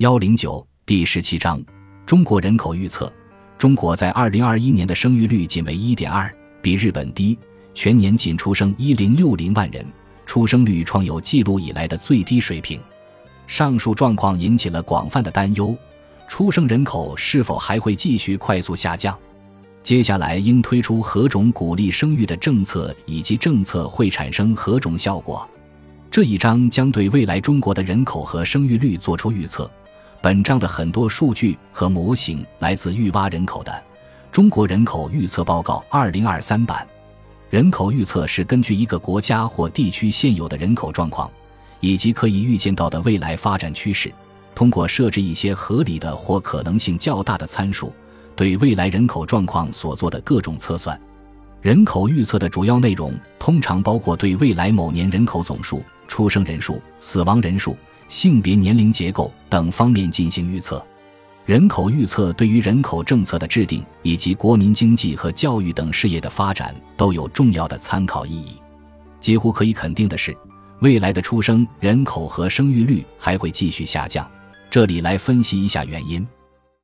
幺零九第十七章中国人口预测。中国在二零二一年的生育率仅为一点二，比日本低，全年仅出生一零六零万人，出生率创有记录以来的最低水平。上述状况引起了广泛的担忧：出生人口是否还会继续快速下降？接下来应推出何种鼓励生育的政策，以及政策会产生何种效果？这一章将对未来中国的人口和生育率作出预测。本章的很多数据和模型来自预挖人口的《中国人口预测报告》二零二三版。人口预测是根据一个国家或地区现有的人口状况，以及可以预见到的未来发展趋势，通过设置一些合理的或可能性较大的参数，对未来人口状况所做的各种测算。人口预测的主要内容通常包括对未来某年人口总数、出生人数、死亡人数。性别、年龄结构等方面进行预测，人口预测对于人口政策的制定以及国民经济和教育等事业的发展都有重要的参考意义。几乎可以肯定的是，未来的出生人口和生育率还会继续下降。这里来分析一下原因。